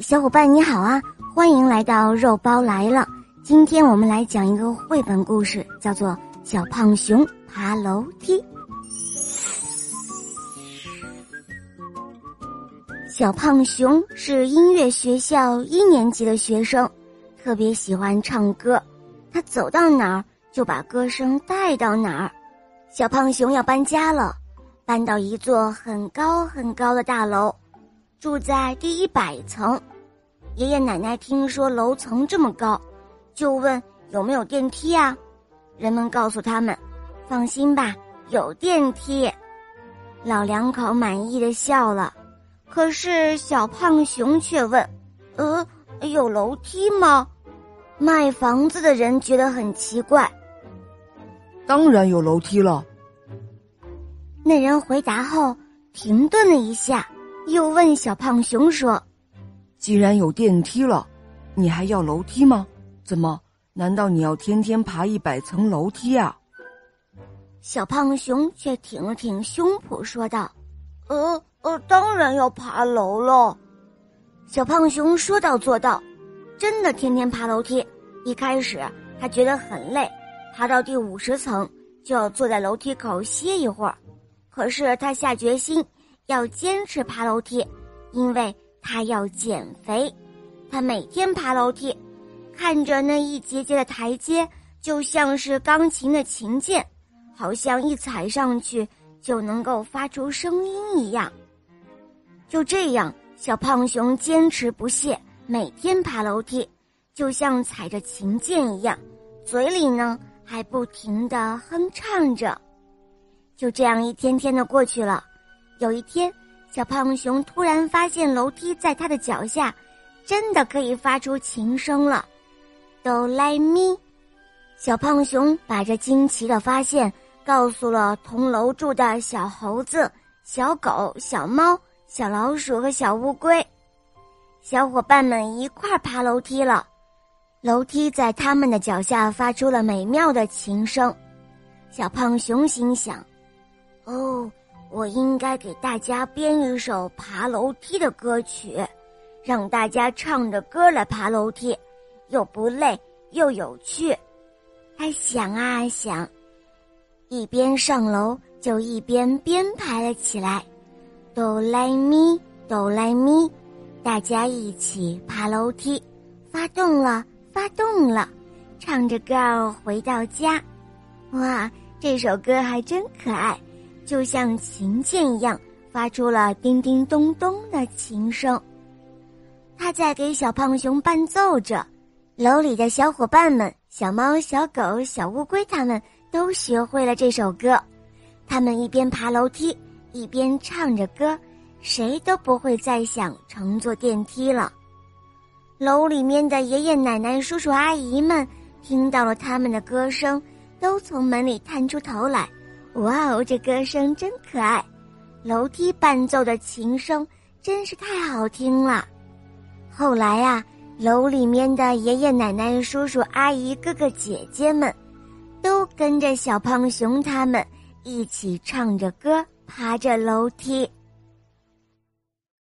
小伙伴你好啊！欢迎来到肉包来了。今天我们来讲一个绘本故事，叫做《小胖熊爬楼梯》。小胖熊是音乐学校一年级的学生，特别喜欢唱歌。他走到哪儿就把歌声带到哪儿。小胖熊要搬家了，搬到一座很高很高的大楼。住在第一百层，爷爷奶奶听说楼层这么高，就问有没有电梯啊？人们告诉他们：“放心吧，有电梯。”老两口满意的笑了。可是小胖熊却问：“呃，有楼梯吗？”卖房子的人觉得很奇怪。当然有楼梯了。那人回答后停顿了一下。又问小胖熊说：“既然有电梯了，你还要楼梯吗？怎么？难道你要天天爬一百层楼梯啊？”小胖熊却挺了挺胸脯说道：“呃呃，当然要爬楼了。”小胖熊说到做到，真的天天爬楼梯。一开始他觉得很累，爬到第五十层就要坐在楼梯口歇一会儿。可是他下决心。要坚持爬楼梯，因为他要减肥。他每天爬楼梯，看着那一节节的台阶，就像是钢琴的琴键，好像一踩上去就能够发出声音一样。就这样，小胖熊坚持不懈，每天爬楼梯，就像踩着琴键一样，嘴里呢还不停的哼唱着。就这样，一天天的过去了。有一天，小胖熊突然发现楼梯在他的脚下，真的可以发出琴声了。哆来咪，小胖熊把这惊奇的发现告诉了同楼住的小猴子、小狗、小猫、小老鼠和小乌龟。小伙伴们一块爬楼梯了，楼梯在他们的脚下发出了美妙的琴声。小胖熊心想：“哦。”我应该给大家编一首爬楼梯的歌曲，让大家唱着歌来爬楼梯，又不累又有趣。他想啊想，一边上楼就一边编排了起来。哆来咪，哆来咪，大家一起爬楼梯，发动了，发动了，唱着歌儿回到家。哇，这首歌还真可爱。就像琴键一样，发出了叮叮咚咚的琴声。他在给小胖熊伴奏着，楼里的小伙伴们，小猫、小狗、小乌龟，他们都学会了这首歌。他们一边爬楼梯，一边唱着歌，谁都不会再想乘坐电梯了。楼里面的爷爷奶奶、叔叔阿姨们听到了他们的歌声，都从门里探出头来。哇哦，这歌声真可爱！楼梯伴奏的琴声真是太好听了。后来呀，楼里面的爷爷奶奶、叔叔阿姨、哥哥姐姐们，都跟着小胖熊他们一起唱着歌，爬着楼梯。